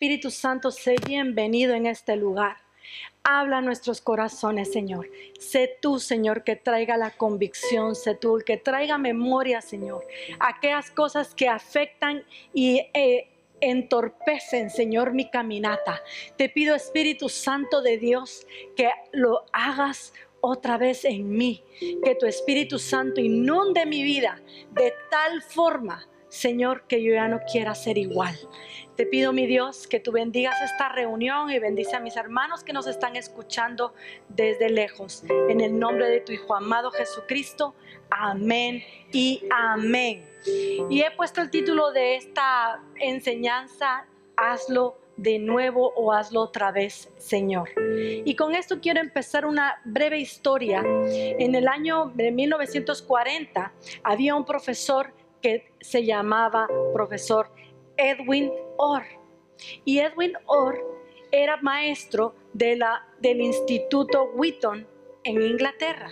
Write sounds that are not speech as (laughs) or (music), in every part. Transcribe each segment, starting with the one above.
Espíritu Santo, sé bienvenido en este lugar. Habla a nuestros corazones, Señor. Sé tú, Señor, que traiga la convicción, sé tú, que traiga memoria, Señor. Aquellas cosas que afectan y eh, entorpecen, Señor, mi caminata. Te pido, Espíritu Santo de Dios, que lo hagas otra vez en mí. Que tu Espíritu Santo inunde mi vida de tal forma Señor, que yo ya no quiera ser igual. Te pido, mi Dios, que tú bendigas esta reunión y bendice a mis hermanos que nos están escuchando desde lejos. En el nombre de tu Hijo amado Jesucristo. Amén y amén. Y he puesto el título de esta enseñanza, hazlo de nuevo o hazlo otra vez, Señor. Y con esto quiero empezar una breve historia. En el año de 1940 había un profesor que se llamaba profesor Edwin Orr. Y Edwin Orr era maestro de la, del Instituto Wheaton en Inglaterra,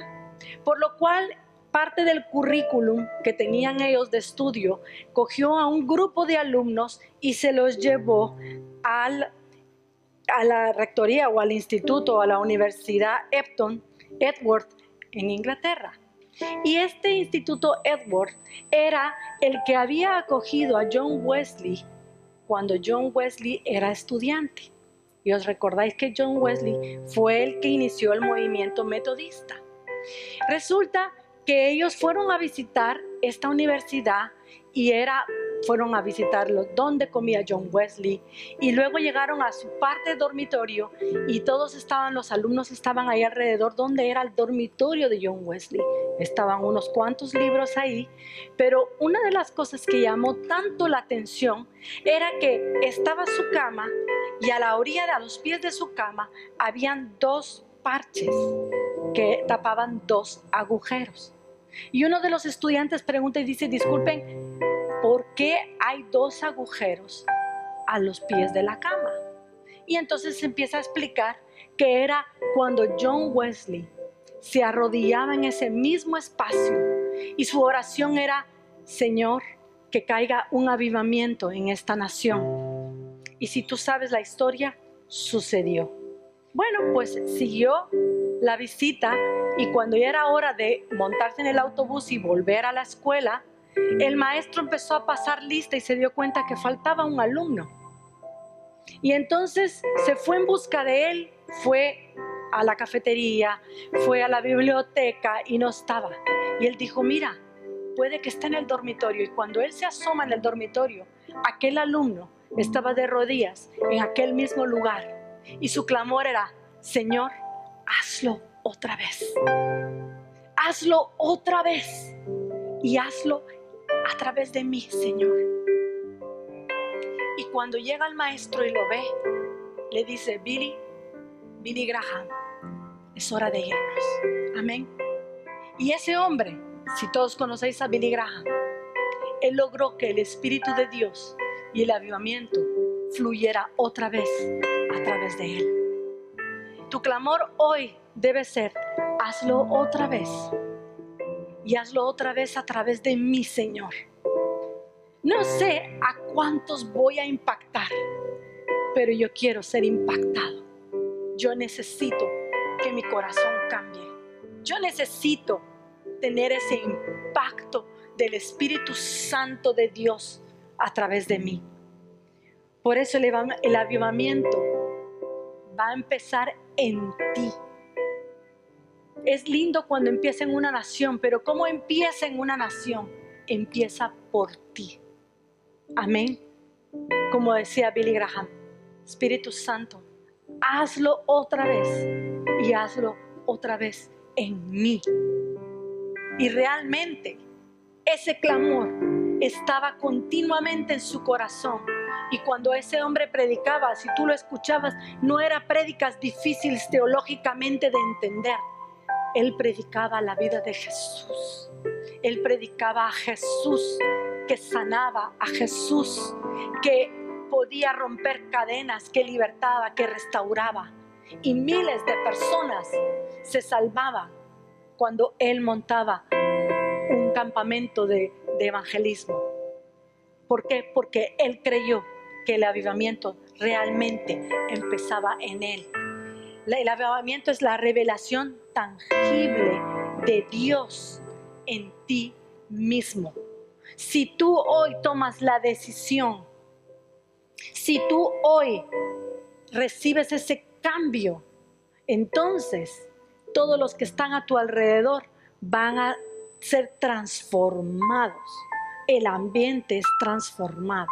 por lo cual parte del currículum que tenían ellos de estudio cogió a un grupo de alumnos y se los llevó al, a la rectoría o al instituto a la Universidad Epton, Edward, en Inglaterra. Y este instituto Edward era el que había acogido a John Wesley cuando John Wesley era estudiante. Y os recordáis que John Wesley fue el que inició el movimiento metodista. Resulta que ellos fueron a visitar esta universidad y era fueron a visitarlo donde comía John Wesley y luego llegaron a su parte de dormitorio y todos estaban, los alumnos estaban ahí alrededor donde era el dormitorio de John Wesley. Estaban unos cuantos libros ahí, pero una de las cosas que llamó tanto la atención era que estaba su cama y a la orilla, a los pies de su cama, habían dos parches que tapaban dos agujeros. Y uno de los estudiantes pregunta y dice, disculpen, ¿por qué hay dos agujeros a los pies de la cama? Y entonces se empieza a explicar que era cuando John Wesley se arrodillaba en ese mismo espacio y su oración era, Señor, que caiga un avivamiento en esta nación. Y si tú sabes la historia, sucedió. Bueno, pues siguió la visita y cuando ya era hora de montarse en el autobús y volver a la escuela, el maestro empezó a pasar lista y se dio cuenta que faltaba un alumno. Y entonces se fue en busca de él, fue a la cafetería, fue a la biblioteca y no estaba. Y él dijo, mira, puede que esté en el dormitorio. Y cuando él se asoma en el dormitorio, aquel alumno estaba de rodillas en aquel mismo lugar. Y su clamor era, Señor, hazlo otra vez. Hazlo otra vez. Y hazlo a través de mí, Señor. Y cuando llega el maestro y lo ve, le dice, Billy, Billy Graham, es hora de irnos. Amén. Y ese hombre, si todos conocéis a Billy Graham, él logró que el Espíritu de Dios y el avivamiento fluyera otra vez a través de él. Tu clamor hoy debe ser, hazlo otra vez y hazlo otra vez a través de mi Señor. No sé a cuántos voy a impactar, pero yo quiero ser impactado. Yo necesito que mi corazón cambie. Yo necesito tener ese impacto del Espíritu Santo de Dios a través de mí. Por eso el avivamiento va a empezar en ti es lindo cuando empieza en una nación, pero ¿cómo empieza en una nación? Empieza por ti. Amén. Como decía Billy Graham, Espíritu Santo, hazlo otra vez y hazlo otra vez en mí. Y realmente ese clamor estaba continuamente en su corazón. Y cuando ese hombre predicaba, si tú lo escuchabas, no era prédicas difíciles teológicamente de entender él predicaba la vida de Jesús. Él predicaba a Jesús que sanaba, a Jesús que podía romper cadenas, que libertaba, que restauraba. Y miles de personas se salvaban cuando Él montaba un campamento de, evangelismo. ¿Por qué? Porque Él creyó que el avivamiento realmente empezaba en él. El avivamiento es la revelación tangible de Dios en ti mismo. Si tú hoy tomas la decisión, si tú hoy recibes ese cambio, entonces todos los que están a tu alrededor van a ser transformados. El ambiente es transformado.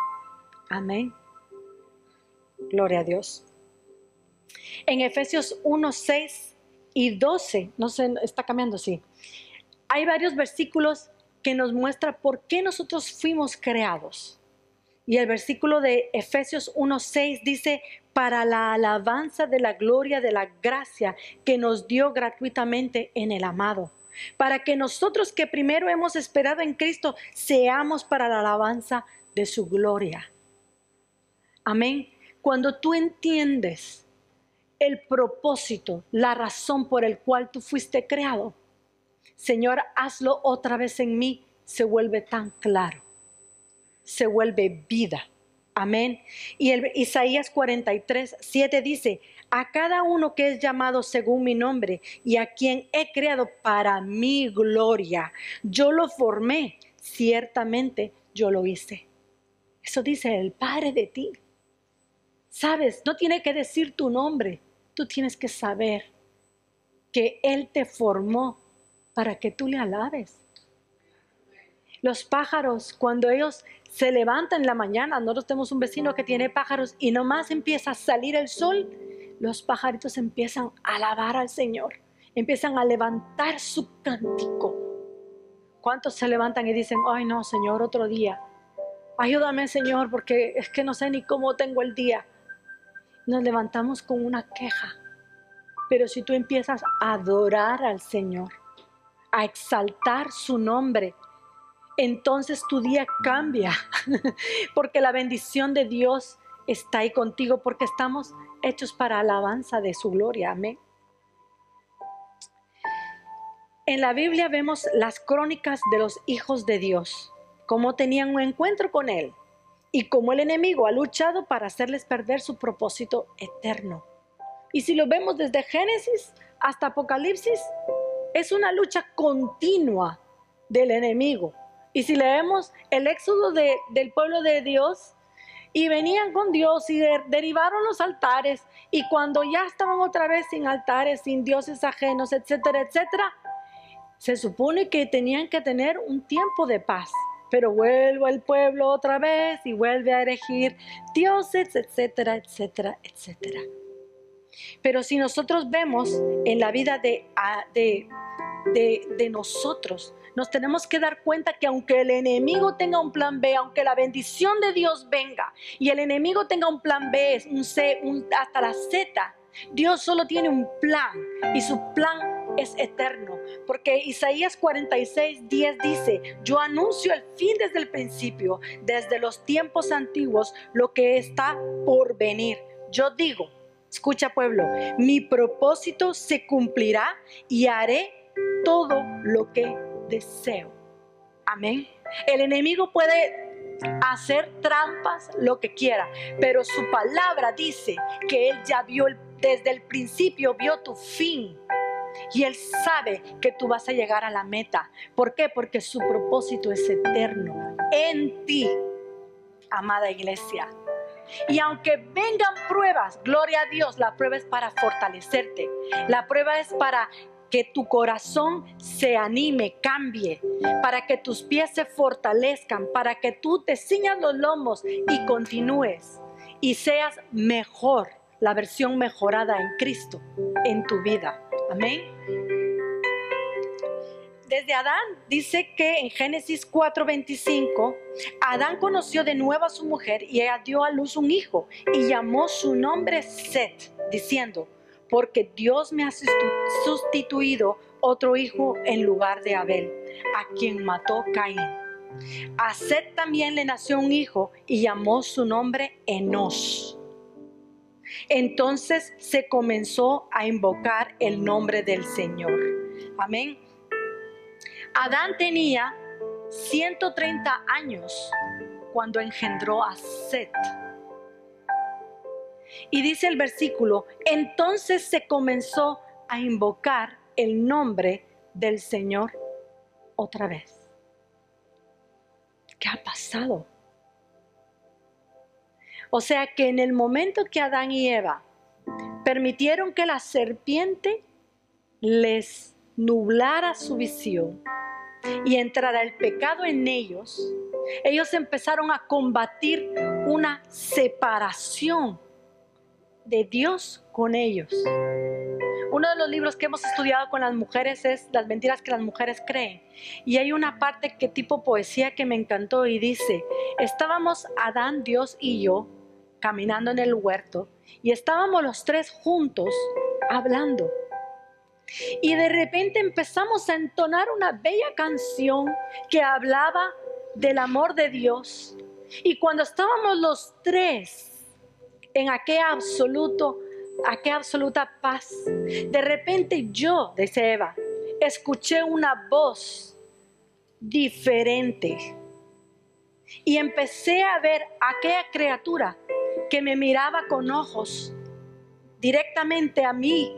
Amén. Gloria a Dios. En Efesios 1, 6 y 12, no sé, está cambiando, sí. Hay varios versículos que nos muestra por qué nosotros fuimos creados. Y el versículo de Efesios 1:6 dice, para la alabanza de la gloria de la gracia que nos dio gratuitamente en el amado, para que nosotros que primero hemos esperado en Cristo seamos para la alabanza de su gloria. Amén. Cuando tú entiendes el propósito, la razón por el cual tú fuiste creado, Señor, hazlo otra vez en mí, se vuelve tan claro, se vuelve vida. Amén. Y el Isaías 43, 7 dice, a cada uno que es llamado según mi nombre y a quien he creado para mi gloria, yo lo formé, ciertamente yo lo hice. Eso dice el Padre de ti. Sabes, no tiene que decir tu nombre, tú tienes que saber que Él te formó para que tú le alabes. Los pájaros, cuando ellos se levantan en la mañana, nosotros tenemos un vecino que tiene pájaros y nomás empieza a salir el sol, los pajaritos empiezan a alabar al Señor, empiezan a levantar su cántico. ¿Cuántos se levantan y dicen, ay no, Señor, otro día? Ayúdame, Señor, porque es que no sé ni cómo tengo el día. Nos levantamos con una queja. Pero si tú empiezas a adorar al Señor, a exaltar su nombre, entonces tu día cambia, (laughs) porque la bendición de Dios está ahí contigo, porque estamos hechos para alabanza de su gloria. Amén. En la Biblia vemos las crónicas de los hijos de Dios, cómo tenían un encuentro con Él y cómo el enemigo ha luchado para hacerles perder su propósito eterno. Y si lo vemos desde Génesis hasta Apocalipsis, es una lucha continua del enemigo. Y si leemos el éxodo del pueblo de Dios, y venían con Dios y derivaron los altares, y cuando ya estaban otra vez sin altares, sin dioses ajenos, etcétera, etcétera, se supone que tenían que tener un tiempo de paz. Pero vuelve el pueblo otra vez y vuelve a elegir dioses, etcétera, etcétera, etcétera. Pero si nosotros vemos en la vida de, de, de, nosotros. Nos tenemos que dar cuenta que aunque el enemigo tenga un plan B, aunque la bendición de Dios venga y el enemigo tenga un plan B, un C, hasta la Z, Dios solo tiene un plan y su plan es eterno. Porque Isaías 46, 10 dice, yo anuncio el fin desde el principio, desde los tiempos antiguos, lo que está por venir. Yo digo, escucha pueblo, mi propósito se cumplirá y haré todo lo que deseo. Amén. El enemigo puede hacer trampas, lo que quiera, pero su palabra dice que él ya vio desde el principio, vio tu fin. Y Él sabe que tú vas a llegar a la meta. ¿Por qué? Porque su propósito es eterno en ti, amada iglesia. Y aunque vengan pruebas, gloria a Dios, la prueba es para fortalecerte. La prueba es para que tu corazón se anime, cambie, para que tus pies se fortalezcan, para que tú te ciñas los lomos y continúes y seas mejor, la versión mejorada en Cristo en tu vida. Amén. Desde Adán dice que en Génesis 4:25, Adán conoció de nuevo a su mujer y ella dio a luz un hijo y llamó su nombre Set, diciendo, porque Dios me ha sustituido otro hijo en lugar de Abel, a quien mató Caín. A Seth también le nació un hijo y llamó su nombre Enos. Entonces se comenzó a invocar el nombre del Señor. Amén. Adán tenía 130 años cuando engendró a Seth. Y dice el versículo, entonces se comenzó a invocar el nombre del Señor otra vez. ¿Qué ha pasado? O sea que en el momento que Adán y Eva permitieron que la serpiente les nublara su visión y entrara el pecado en ellos, ellos empezaron a combatir una separación de Dios con ellos. Uno de los libros que hemos estudiado con las mujeres es Las mentiras que las mujeres creen. Y hay una parte que tipo poesía que me encantó y dice, estábamos Adán, Dios y yo caminando en el huerto y estábamos los tres juntos hablando. Y de repente empezamos a entonar una bella canción que hablaba del amor de Dios. Y cuando estábamos los tres en aquel absoluto, aquella absoluta paz, de repente yo, dice Eva, escuché una voz diferente. Y empecé a ver aquella criatura que me miraba con ojos directamente a mi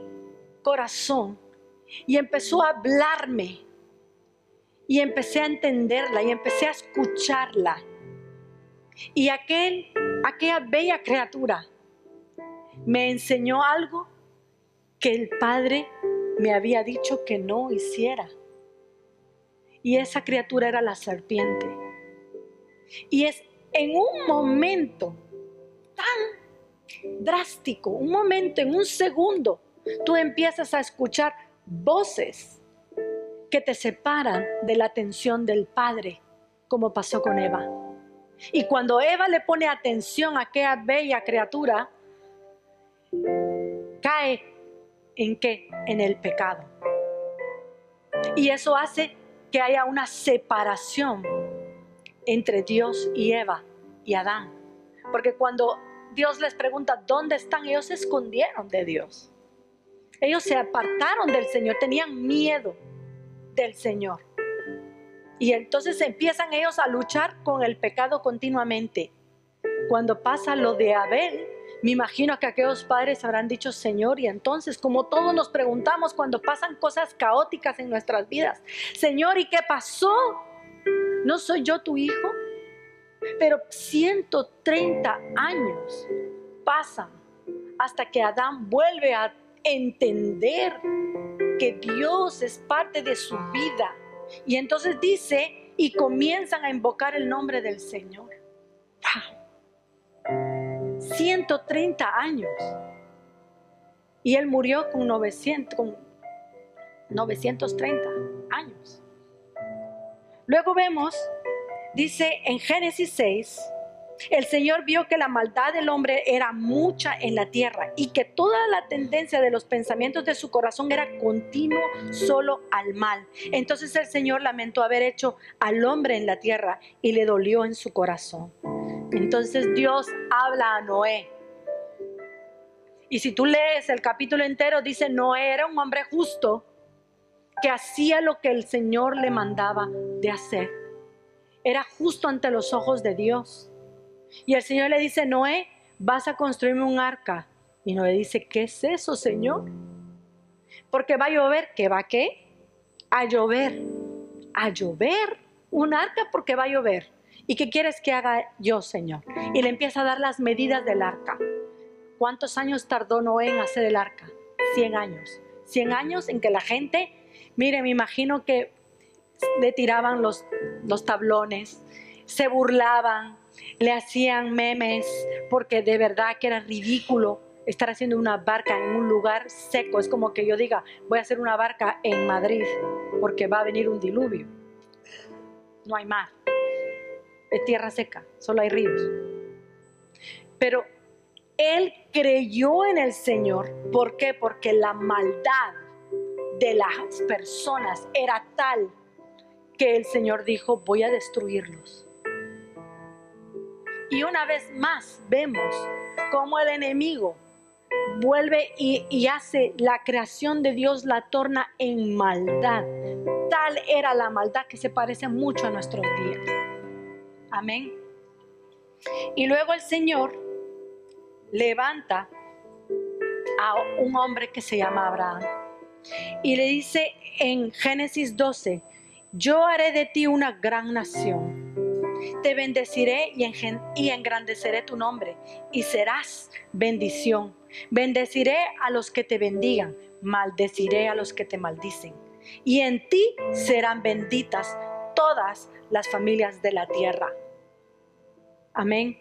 corazón y empezó a hablarme y empecé a entenderla y empecé a escucharla. Y aquel, aquella bella criatura me enseñó algo que el Padre me había dicho que no hiciera. Y esa criatura era la serpiente. Y es en un momento drástico, un momento, en un segundo, tú empiezas a escuchar voces que te separan de la atención del Padre, como pasó con Eva. Y cuando Eva le pone atención a aquella bella criatura, cae en qué? En el pecado. Y eso hace que haya una separación entre Dios y Eva y Adán. Porque cuando Dios les pregunta dónde están, ellos se escondieron de Dios. Ellos se apartaron del Señor, tenían miedo del Señor. Y entonces empiezan ellos a luchar con el pecado continuamente. Cuando pasa lo de Abel, me imagino que aquellos padres habrán dicho, Señor, y entonces como todos nos preguntamos cuando pasan cosas caóticas en nuestras vidas, Señor, ¿y qué pasó? ¿No soy yo tu hijo? Pero 130 años pasan hasta que Adán vuelve a entender que Dios es parte de su vida. Y entonces dice, y comienzan a invocar el nombre del Señor. 130 años. Y él murió con, 900, con 930 años. Luego vemos, dice en Génesis 6, el Señor vio que la maldad del hombre era mucha en la tierra y que toda la tendencia de los pensamientos de su corazón era continuo solo al mal. Entonces el Señor lamentó haber hecho al hombre en la tierra y le dolió en su corazón. Entonces Dios habla a Noé. Y si tú lees el capítulo entero, dice, Noé era un hombre justo que hacía lo que el Señor le mandaba de hacer. Era justo ante los ojos de Dios. Y el Señor le dice, Noé, vas a construirme un arca. Y Noé dice, ¿qué es eso, Señor? Porque va a llover, ¿qué va a qué? A llover. A llover. Un arca porque va a llover. ¿Y qué quieres que haga yo, Señor? Y le empieza a dar las medidas del arca. ¿Cuántos años tardó Noé en hacer el arca? Cien años. Cien años en que la gente, mire, me imagino que le tiraban los, los tablones, se burlaban, le hacían memes porque de verdad que era ridículo estar haciendo una barca en un lugar seco. Es como que yo diga, voy a hacer una barca en Madrid porque va a venir un diluvio. No hay mar. Es tierra seca, solo hay ríos. Pero él creyó en el Señor. ¿Por qué? Porque la maldad de las personas era tal que el Señor dijo, voy a destruirlos. Y una vez más vemos cómo el enemigo vuelve y, hace la creación de Dios, la torna en maldad. Tal era la maldad que se parece mucho a nuestros días. Amén. Y luego el Señor levanta a un hombre que se llama Abraham. Y le dice en Génesis 12, yo haré de ti una gran nación. Te bendeciré y, engrandeceré tu nombre y serás bendición. Bendeciré a los que te bendigan, maldeciré a los que te maldicen. Y en ti serán benditas todas las familias de la tierra. Amén.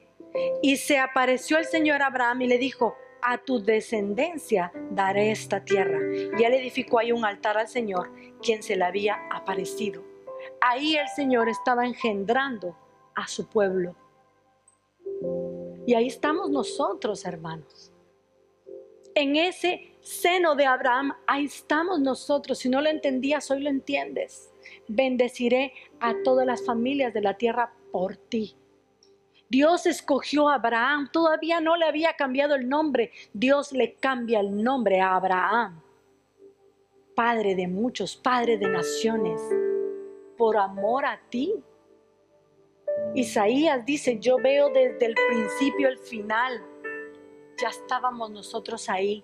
Y se apareció el Señor Abraham y le dijo, a tu descendencia daré esta tierra. Y él edificó ahí un altar al Señor, quien se le había aparecido. Ahí el Señor estaba engendrando a su pueblo. Y ahí estamos nosotros, hermanos. En ese seno de Abraham, ahí estamos nosotros. Si no lo entendías, hoy lo entiendes. Bendeciré a todas las familias de la tierra por ti. Dios escogió a Abraham, todavía no le había cambiado el nombre. Dios le cambia el nombre a Abraham. Padre de muchos, padre de naciones, por amor a ti. Isaías dice, yo veo desde el principio el final. Ya estábamos nosotros ahí.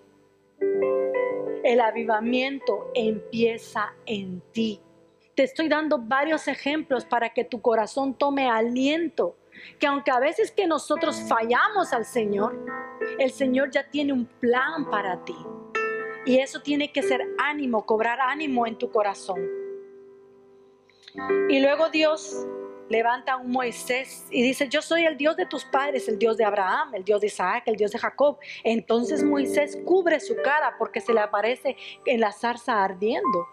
El avivamiento empieza en ti. Te estoy dando varios ejemplos para que tu corazón tome aliento que aunque a veces que nosotros fallamos al Señor, el Señor ya tiene un plan para ti. Y eso tiene que ser ánimo, cobrar ánimo en tu corazón. Y luego Dios levanta a un Moisés y dice, yo soy el Dios de tus padres, el Dios de Abraham, el Dios de Isaac, el Dios de Jacob. Entonces Moisés cubre su cara porque se le aparece en la zarza ardiendo.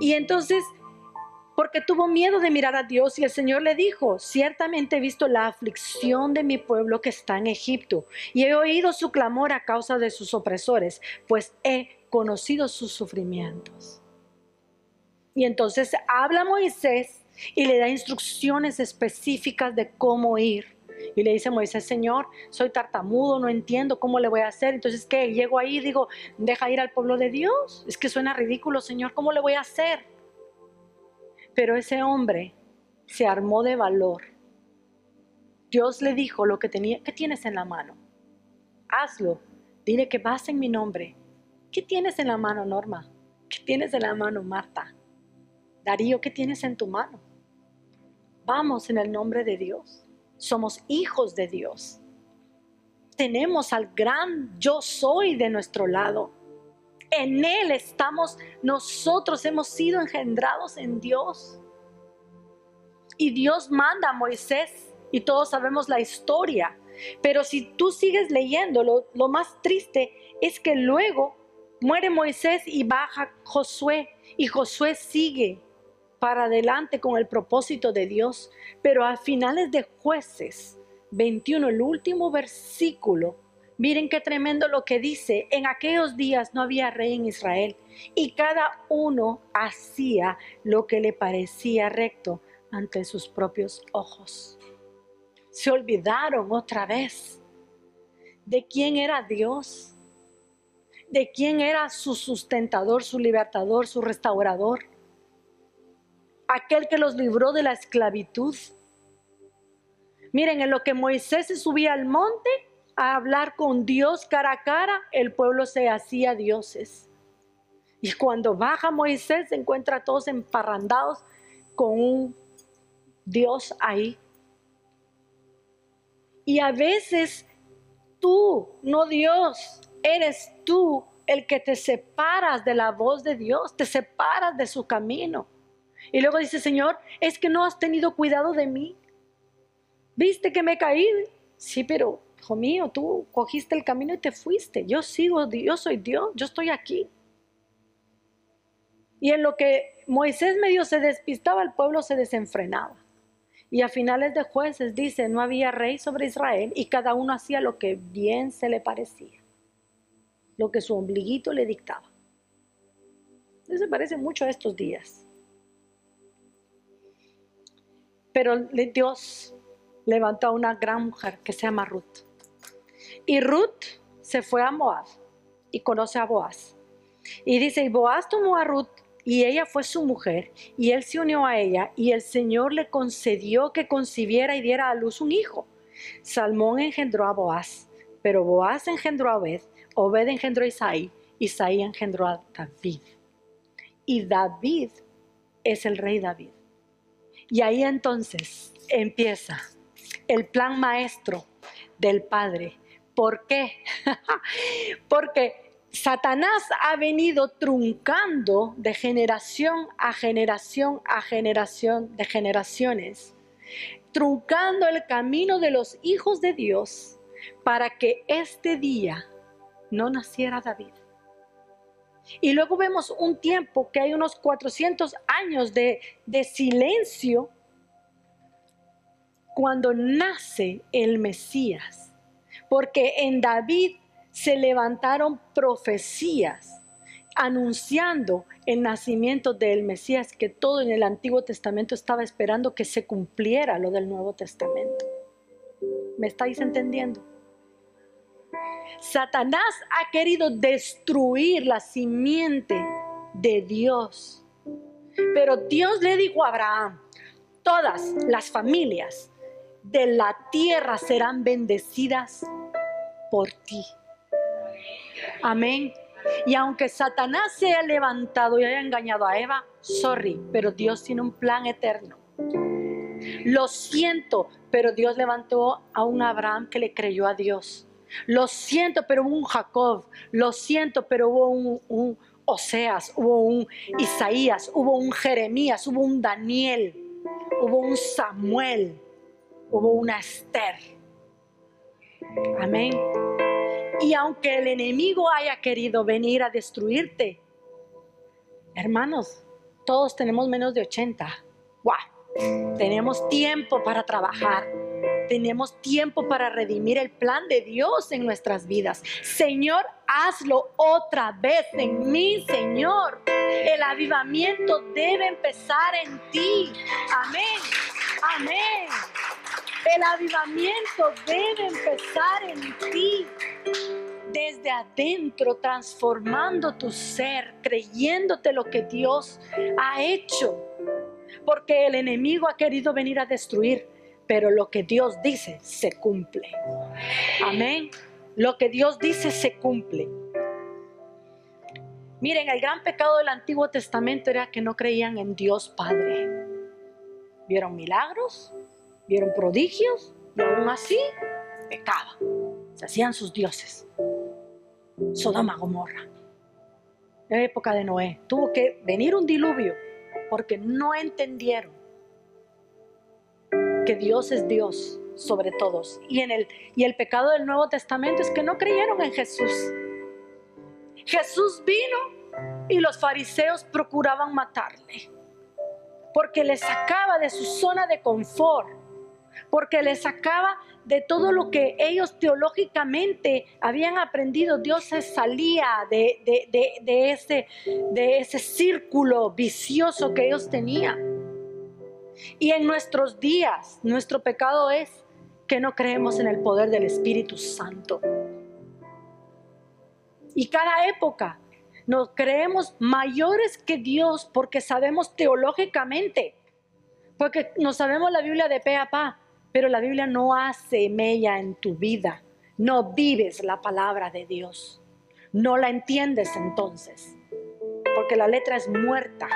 Y entonces porque tuvo miedo de mirar a Dios y el Señor le dijo, ciertamente he visto la aflicción de mi pueblo que está en Egipto y he oído su clamor a causa de sus opresores, pues he conocido sus sufrimientos. Y entonces habla Moisés y le da instrucciones específicas de cómo ir. Y le dice Moisés, Señor, soy tartamudo, no entiendo cómo le voy a hacer. Entonces, ¿qué? Llego ahí y digo, deja ir al pueblo de Dios. Es que suena ridículo, Señor, ¿cómo le voy a hacer? Pero ese hombre se armó de valor. Dios le dijo lo que tenía, ¿qué tienes en la mano? Hazlo. Dile que vas en mi nombre. ¿Qué tienes en la mano, Norma? ¿Qué tienes en la mano, Marta? Darío, ¿qué tienes en tu mano? Vamos en el nombre de Dios. Somos hijos de Dios. Tenemos al gran yo soy de nuestro lado. En Él estamos, nosotros hemos sido engendrados en Dios. Y Dios manda a Moisés y todos sabemos la historia. Pero si tú sigues leyendo, lo, lo más triste es que luego muere Moisés y baja Josué. Y Josué sigue para adelante con el propósito de Dios. Pero a finales de jueces 21, el último versículo, Miren qué tremendo lo que dice. En aquellos días no había rey en Israel y cada uno hacía lo que le parecía recto ante sus propios ojos. Se olvidaron otra vez de quién era Dios, de quién era su sustentador, su libertador, su restaurador, aquel que los libró de la esclavitud. Miren, en lo que Moisés se subía al monte, a hablar con Dios cara a cara, el pueblo se hacía dioses. Y cuando baja Moisés, se encuentra todos emparrandados con un Dios ahí. Y a veces tú, no Dios, eres tú el que te separas de la voz de Dios, te separas de su camino. Y luego dice, Señor, es que no has tenido cuidado de mí. ¿Viste que me caí? Sí, pero hijo mío, tú cogiste el camino y te fuiste. Yo sigo, yo soy Dios, yo estoy aquí. Y en lo que Moisés medio se despistaba, el pueblo se desenfrenaba. Y a finales de jueces dice, no había rey sobre Israel y cada uno hacía lo que bien se le parecía, lo que su ombliguito le dictaba. Eso se parece mucho a estos días. Pero Dios levantó a una gran mujer que se llama Ruth. Y Ruth se fue a Moab y conoce a Boaz. Y dice, y Boaz tomó a Ruth y ella fue su mujer, y él se unió a ella, y el Señor le concedió que concibiera y diera a luz un hijo. Salmón engendró a Boaz, Pero Boaz engendró a Obed, Obed engendró a Isaí, Isaí engendró a David. Y David es el rey David. Y ahí entonces empieza el plan maestro del Padre. ¿Por qué? (laughs) Porque Satanás ha venido truncando de generación a generación a generación de generaciones, truncando el camino de los hijos de Dios para que este día no naciera David. Y luego vemos un tiempo que hay unos 400 años de, de silencio cuando nace el Mesías. Porque en David se levantaron profecías anunciando el nacimiento del Mesías que todo en el Antiguo Testamento estaba esperando que se cumpliera lo del Nuevo Testamento. ¿Me estáis entendiendo? Satanás ha querido destruir la simiente de Dios. Pero Dios le dijo a Abraham, todas las familias de la tierra serán bendecidas por ti. Amén. Y aunque Satanás se haya levantado y haya engañado a Eva, sorry, pero Dios tiene un plan eterno. Lo siento, pero Dios levantó a un Abraham que le creyó a Dios. Lo siento, pero hubo un Jacob. Lo siento, pero hubo un, Oseas, hubo un Isaías, hubo un Jeremías, hubo un Daniel, hubo un Samuel, hubo una Esther. Amén. Y aunque el enemigo haya querido venir a destruirte, hermanos, todos tenemos menos de 80. ¡Wow! Tenemos tiempo para trabajar. Tenemos tiempo para redimir el plan de Dios en nuestras vidas. Señor, hazlo otra vez en mí, Señor. El avivamiento debe empezar en ti. Amén. Amén. El avivamiento debe empezar en ti desde adentro, transformando tu ser, creyéndote lo que Dios ha hecho. Porque el enemigo ha querido venir a destruir, pero lo que Dios dice se cumple. Amén. Lo que Dios dice se cumple. Miren, el gran pecado del Antiguo Testamento era que no creían en Dios Padre. Vieron milagros, vieron prodigios y aún así pecaban. Se hacían sus dioses. Sodoma, Gomorra. En la época de Noé tuvo que venir un diluvio porque no entendieron que Dios es Dios sobre todos. Y, en el, y el pecado del Nuevo Testamento es que no creyeron en Jesús. Jesús vino y los fariseos procuraban matarle porque le sacaba de su zona de confort porque les sacaba de todo lo que ellos teológicamente habían aprendido. Dios se salía de, ese, de ese círculo vicioso que ellos tenían. Y en nuestros días, nuestro pecado es que no creemos en el poder del Espíritu Santo. Y cada época nos creemos mayores que Dios porque sabemos teológicamente, porque no sabemos la Biblia de pe a pa, pero la Biblia no hace mella en tu vida. No vives la palabra de Dios. No la entiendes entonces, porque la letra es muerta.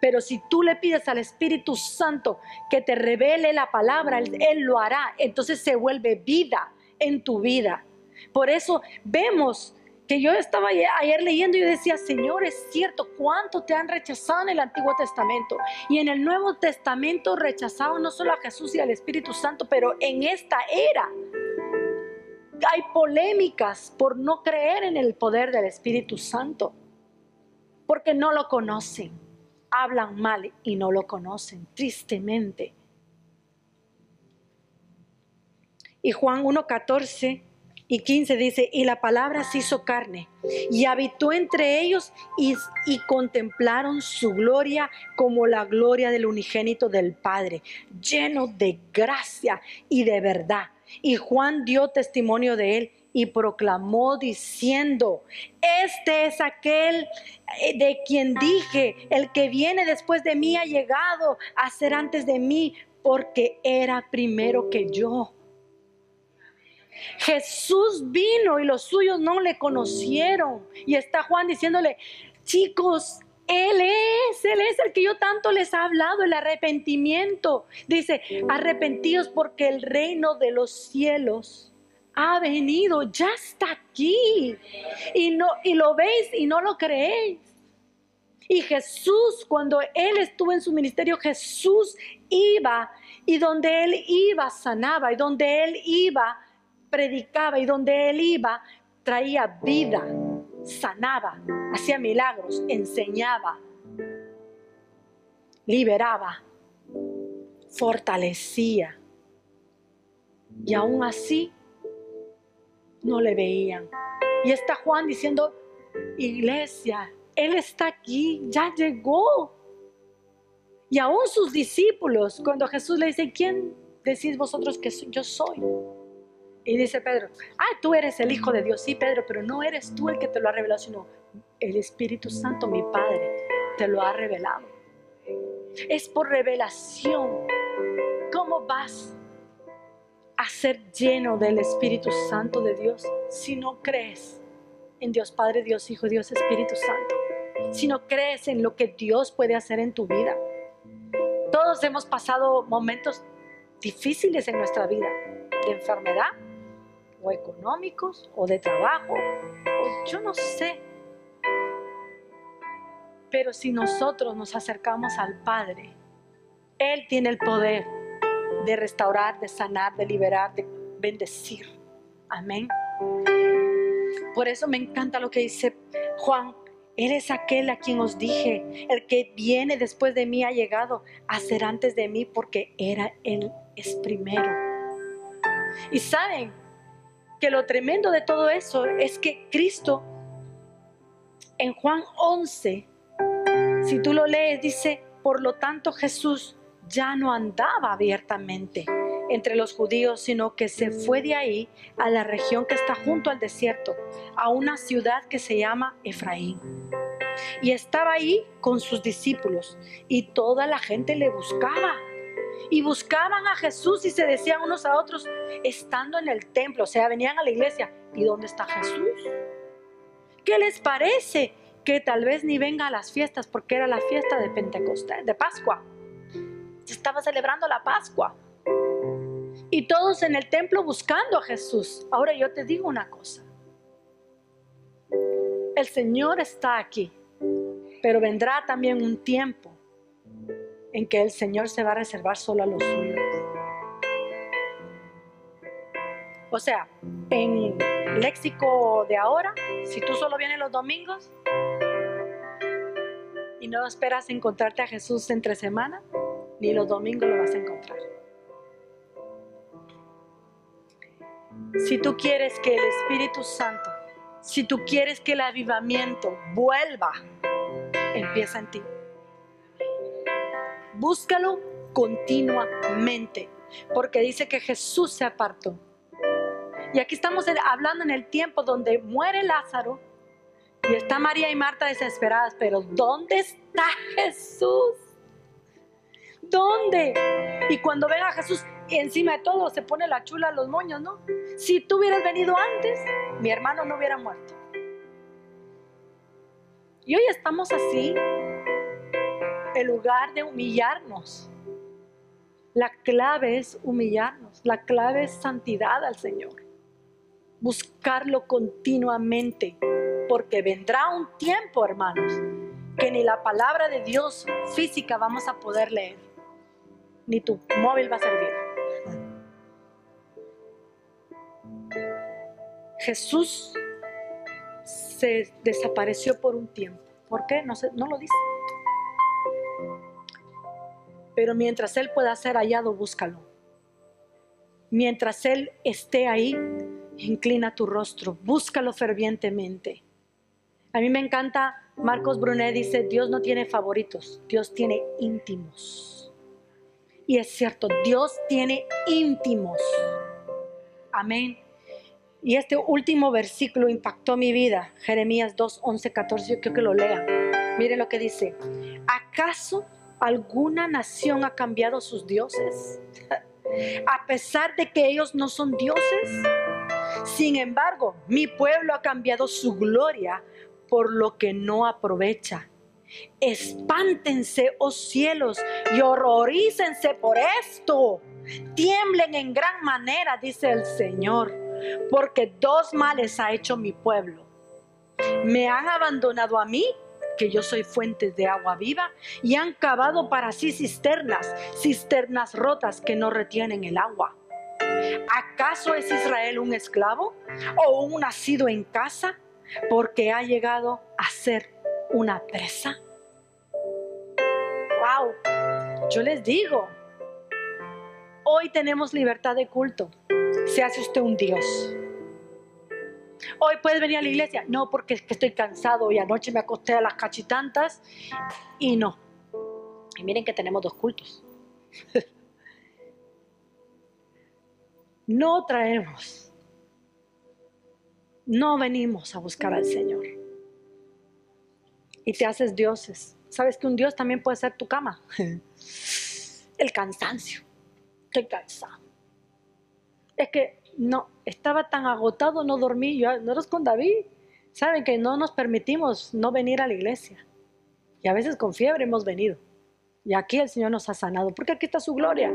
Pero si tú le pides al Espíritu Santo que te revele la palabra, Él, Él, lo hará. Entonces se vuelve vida en tu vida. Por eso vemos que yo estaba ayer, leyendo y decía, Señor, es cierto, ¿cuánto te han rechazado en el Antiguo Testamento? Y en el Nuevo Testamento rechazaban no solo a Jesús y al Espíritu Santo, pero en esta era hay polémicas por no creer en el poder del Espíritu Santo, porque no lo conocen, hablan mal y no lo conocen, tristemente. Y Juan 1.14 y 15 dice, y la palabra se hizo carne y habitó entre ellos y, y, contemplaron su gloria como la gloria del unigénito del Padre, lleno de gracia y de verdad. Y Juan dio testimonio de él y proclamó diciendo, este es aquel eh, de quien dije, el que viene después de mí ha llegado a ser antes de mí, porque era primero que yo Jesús vino y los suyos no le conocieron. Y está Juan diciéndole, chicos, Él es, Él es el que yo tanto les he hablado, el arrepentimiento. Dice, arrepentidos porque el reino de los cielos ha venido, ya está aquí. Y, no, y lo veis y no lo creéis. Y Jesús, cuando Él estuvo en su ministerio, Jesús iba y donde Él iba sanaba y donde Él iba predicaba y donde Él iba traía vida, sanaba, hacía milagros, enseñaba, liberaba, fortalecía. Y aún así no le veían. Y está Juan diciendo, iglesia, Él está aquí, ya llegó. Y aún sus discípulos, cuando Jesús le dice, ¿quién decís vosotros que yo soy? Y dice Pedro, ah, tú eres el Hijo de Dios, sí, Pedro, pero no eres tú el que te lo ha revelado, sino el Espíritu Santo, mi Padre, te lo ha revelado. Es por revelación. ¿Cómo vas a ser lleno del Espíritu Santo de Dios si no crees en Dios Padre, Dios Hijo, Dios Espíritu Santo. Si no crees en lo que Dios puede hacer en tu vida. Todos hemos pasado momentos difíciles en nuestra vida, de enfermedad, o económicos, o de trabajo, yo no sé. Pero si nosotros nos acercamos al Padre, Él tiene el poder de restaurar, de sanar, de liberar, de bendecir. Amén. Por eso me encanta lo que dice Juan. Él es aquel a quien os dije, el que viene después de mí ha llegado a ser antes de mí porque era Él es primero. Y saben que lo tremendo de todo eso es que Cristo en Juan 11, si tú lo lees, dice, por lo tanto Jesús ya no andaba abiertamente entre los judíos, sino que se fue de ahí a la región que está junto al desierto, a una ciudad que se llama Efraín. Y estaba ahí con sus discípulos y toda la gente le buscaba. Y buscaban a Jesús y se decían unos a otros, estando en el templo, o sea, venían a la iglesia, ¿y dónde está Jesús? ¿Qué les parece? Que tal vez ni venga a las fiestas porque era la fiesta de Pentecostés, de Pascua se estaba celebrando la Pascua. Y todos en el templo buscando a Jesús. Ahora yo te digo una cosa. El Señor está aquí, pero vendrá también un tiempo en que el Señor se va a reservar solo a los suyos. O sea, en léxico de ahora, si tú solo vienes los domingos y no esperas encontrarte a Jesús entre semana, ni los domingos lo vas a encontrar. Si tú quieres que el Espíritu Santo, si tú quieres que el avivamiento vuelva, empieza en ti. Búscalo continuamente, porque dice que Jesús se apartó. Y aquí estamos hablando en el tiempo donde muere Lázaro y está María y Marta desesperadas, pero ¿dónde está Jesús? ¿Dónde? Y cuando ven a Jesús encima de todo se pone la chula a los moños, ¿no? Si tú hubieras venido antes, mi hermano no hubiera muerto. Y hoy estamos así, lugar de humillarnos. La clave es humillarnos, la clave es santidad al Señor. Buscarlo continuamente, porque vendrá un tiempo, hermanos, que ni la palabra de Dios física vamos a poder leer ni tu móvil va a servir. Jesús se desapareció por un tiempo. ¿Por qué? No, no lo dice. Pero mientras Él pueda ser hallado, búscalo. Mientras Él esté ahí, inclina tu rostro, búscalo fervientemente. A mí me encanta, Marcos Brunet dice, Dios no tiene favoritos, Dios tiene íntimos. Y es cierto, Dios tiene íntimos. Amén. Y este último versículo impactó mi vida. Jeremías 2, 11, 14. Yo quiero que lo lean. Mire lo que dice. ¿Acaso alguna nación ha cambiado sus dioses? (laughs) A pesar de que ellos no son dioses. Sin embargo, mi pueblo ha cambiado su gloria por lo que no aprovecha. Espántense, oh cielos, y horrorícense por esto. Tiemblen en gran manera, dice el Señor, porque dos males ha hecho mi pueblo. Me han abandonado a mí que yo soy fuente de agua viva, y han cavado para sí cisternas, cisternas rotas que no retienen el agua. ¿Acaso es Israel un esclavo o un nacido en casa porque ha llegado a ser una presa? ¡Wow! Yo les digo, hoy tenemos libertad de culto. Se hace usted un Dios. Hoy puedes venir a la iglesia. No, porque es que estoy cansado y anoche me acosté a las cachitantas y no. Y miren que tenemos dos cultos. (laughs) no traemos. No venimos a buscar al Señor. Y te haces dioses. ¿Sabes que un Dios también puede ser tu cama? (laughs) El cansancio. Estoy cansado. Es que no, estaba tan agotado, no dormí, yo no eres con David. Saben que no nos permitimos no venir a la iglesia. Y a veces con fiebre hemos venido. Y aquí el Señor nos ha sanado, porque aquí está su gloria.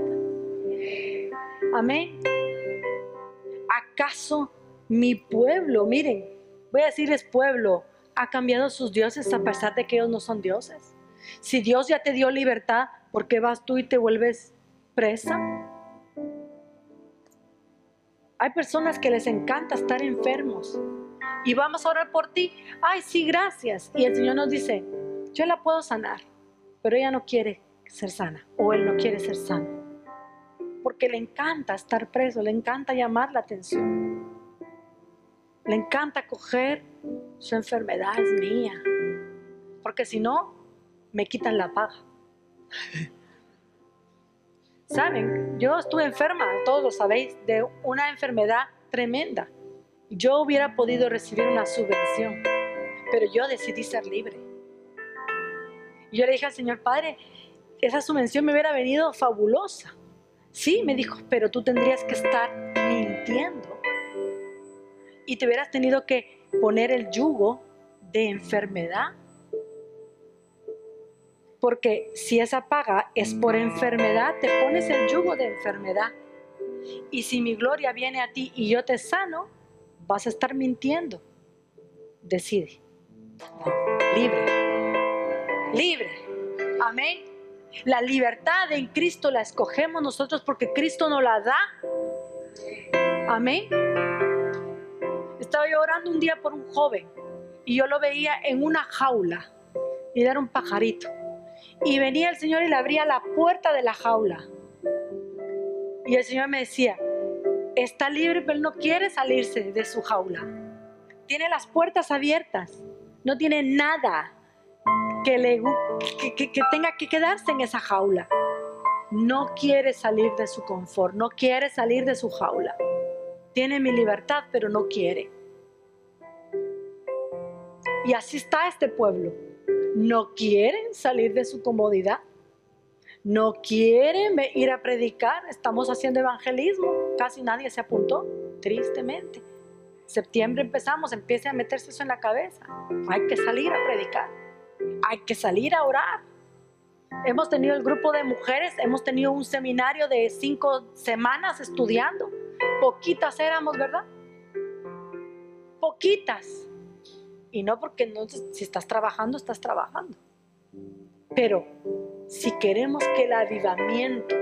Amén. ¿Acaso mi pueblo, miren, voy a decirles pueblo, ha cambiado sus dioses a pesar de que ellos no son dioses? Si Dios ya te dio libertad, ¿por qué vas tú y te vuelves presa? Hay personas que les encanta estar enfermos y vamos a orar por ti. Ay, sí, gracias. Y el Señor nos dice, yo la puedo sanar, pero ella no quiere ser sana o él no quiere ser sano. Porque le encanta estar preso, le encanta llamar la atención. Le encanta coger su enfermedad es mía. Porque si no, me quitan la paga. Saben, yo estuve enferma, todos lo sabéis, de una enfermedad tremenda. Yo hubiera podido recibir una subvención, pero yo decidí ser libre. Y yo le dije al Señor Padre, esa subvención me hubiera venido fabulosa. Sí, me dijo, pero tú tendrías que estar mintiendo. Y te hubieras tenido que poner el yugo de enfermedad porque si esa paga es por enfermedad, te pones el yugo de enfermedad. Y si mi gloria viene a ti y yo te sano, vas a estar mintiendo. Decide. Libre. Libre. Amén. La libertad en Cristo la escogemos nosotros porque Cristo nos la da. Amén. Estaba yo orando un día por un joven y yo lo veía en una jaula y era un pajarito. Y venía el Señor y le abría la puerta de la jaula. Y el Señor me decía, está libre, pero no quiere salirse de su jaula. Tiene las puertas abiertas. No tiene nada que, le, que, que tenga que quedarse en esa jaula. No quiere salir de su confort, no quiere salir de su jaula. Tiene mi libertad, pero no quiere. Y así está este pueblo no quieren salir de su comodidad, no quieren ir a predicar, estamos haciendo evangelismo, casi nadie se apuntó, tristemente. Septiembre empezamos, empiece a meterse eso en la cabeza, hay que salir a predicar, hay que salir a orar. Hemos tenido el grupo de mujeres, hemos tenido un seminario de cinco semanas estudiando, poquitas éramos, ¿verdad? Poquitas y no porque no, si estás trabajando, estás trabajando. Pero si queremos que el avivamiento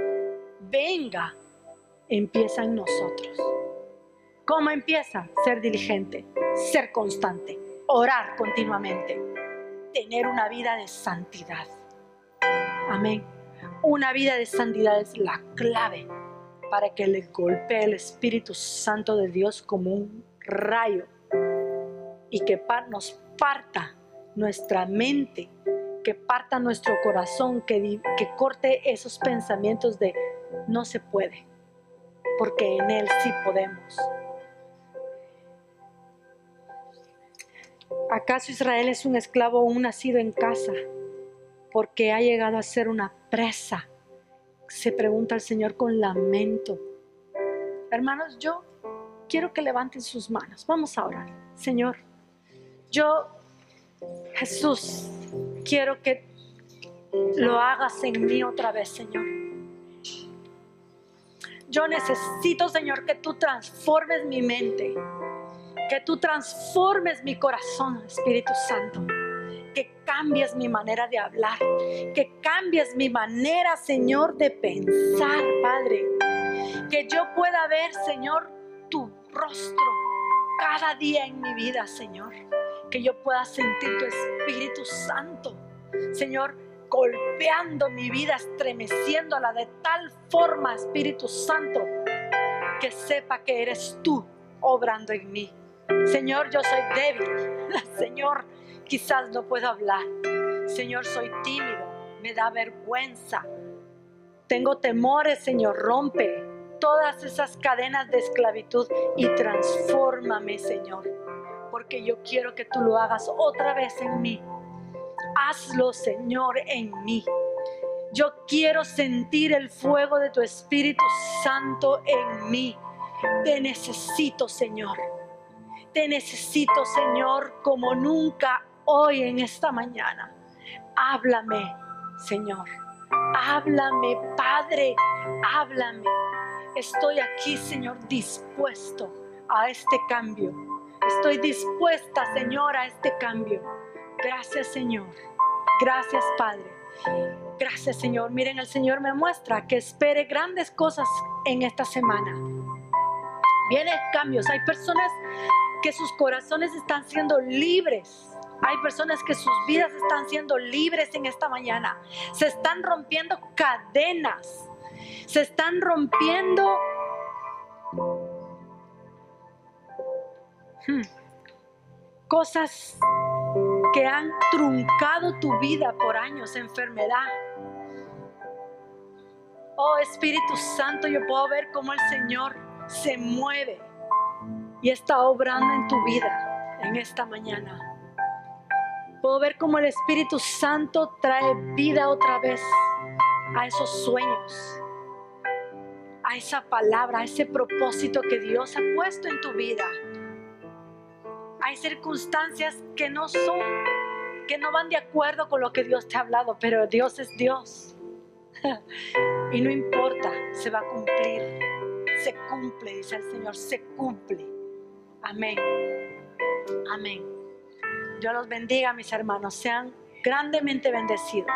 venga, empieza en nosotros. ¿Cómo empieza? Ser diligente, ser constante, orar continuamente, tener una vida de santidad. Amén. Una vida de santidad es la clave para que le golpee el Espíritu Santo de Dios como un rayo y que nos parta nuestra mente, que parta nuestro corazón, que, que corte esos pensamientos de no se puede, porque en Él sí podemos. ¿Acaso Israel es un esclavo un nacido en casa? Porque ha llegado a ser una presa. Se pregunta el Señor con lamento. Hermanos, yo quiero que levanten sus manos. Vamos a orar. Señor, yo, Jesús, quiero que lo hagas en mí otra vez, Señor. Yo necesito, Señor, que tú transformes mi mente, que tú transformes mi corazón, Espíritu Santo, que cambies mi manera de hablar, que cambies mi manera, Señor, de pensar, Padre. Que yo pueda ver, Señor, tu rostro cada día en mi vida, Señor. Que yo pueda sentir tu Espíritu Santo, Señor, golpeando mi vida, estremeciéndola de tal forma, Espíritu Santo, que sepa que eres tú obrando en mí. Señor, yo soy débil. (laughs) Señor, quizás no puedo hablar. Señor, soy tímido. Me da vergüenza. Tengo temores, Señor. Rompe todas esas cadenas de esclavitud y transfórmame, Señor. Porque yo quiero que tú lo hagas otra vez en mí hazlo, Señor, en mí. Yo quiero sentir el fuego de tu Espíritu Santo en mí. Te necesito, Señor. Te necesito, Señor, como nunca hoy en esta mañana. Háblame, Señor. Háblame, Padre. Háblame. Estoy aquí, Señor, dispuesto a este cambio. Estoy dispuesta, Señor, a este cambio. Gracias, Señor. Gracias, Padre. Gracias, Señor. Miren, el Señor me muestra que espere grandes cosas en esta semana. Vienen cambios. Hay personas que sus corazones están siendo libres. Hay personas que sus vidas están siendo libres en esta mañana. Se están rompiendo cadenas. Se están rompiendo hmm, cosas que han truncado tu vida por años, enfermedad. Oh Espíritu Santo, yo puedo ver cómo el Señor se mueve y está obrando en tu vida en esta mañana. Puedo ver cómo el Espíritu Santo trae vida otra vez a esos sueños, a esa palabra, a ese propósito que Dios ha puesto en tu vida hay circunstancias que no son, que no van de acuerdo con lo que Dios te ha hablado, pero Dios es Dios. (laughs) y no importa, se va a cumplir. Se cumple, dice el Señor, se cumple. Amén. Amén. Dios los bendiga, mis hermanos. Sean grandemente bendecidos.